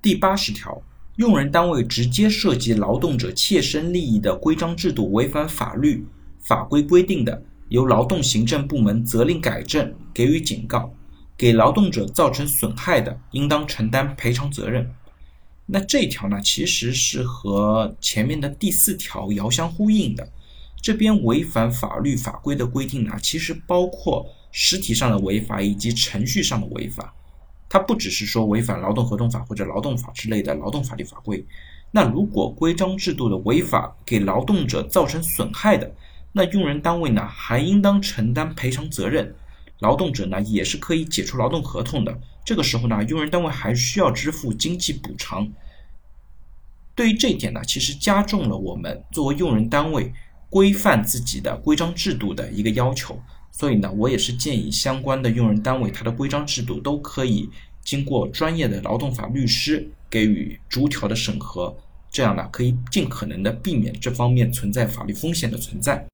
第八十条，用人单位直接涉及劳动者切身利益的规章制度违反法律法规规定的，由劳动行政部门责令改正，给予警告；给劳动者造成损害的，应当承担赔偿责任。那这条呢，其实是和前面的第四条遥相呼应的。这边违反法律法规的规定呢，其实包括实体上的违法以及程序上的违法。它不只是说违反劳动合同法或者劳动法之类的劳动法律法规，那如果规章制度的违法给劳动者造成损害的，那用人单位呢还应当承担赔偿责任，劳动者呢也是可以解除劳动合同的。这个时候呢，用人单位还需要支付经济补偿。对于这一点呢，其实加重了我们作为用人单位规范自己的规章制度的一个要求。所以呢，我也是建议相关的用人单位，它的规章制度都可以经过专业的劳动法律师给予逐条的审核，这样呢，可以尽可能的避免这方面存在法律风险的存在。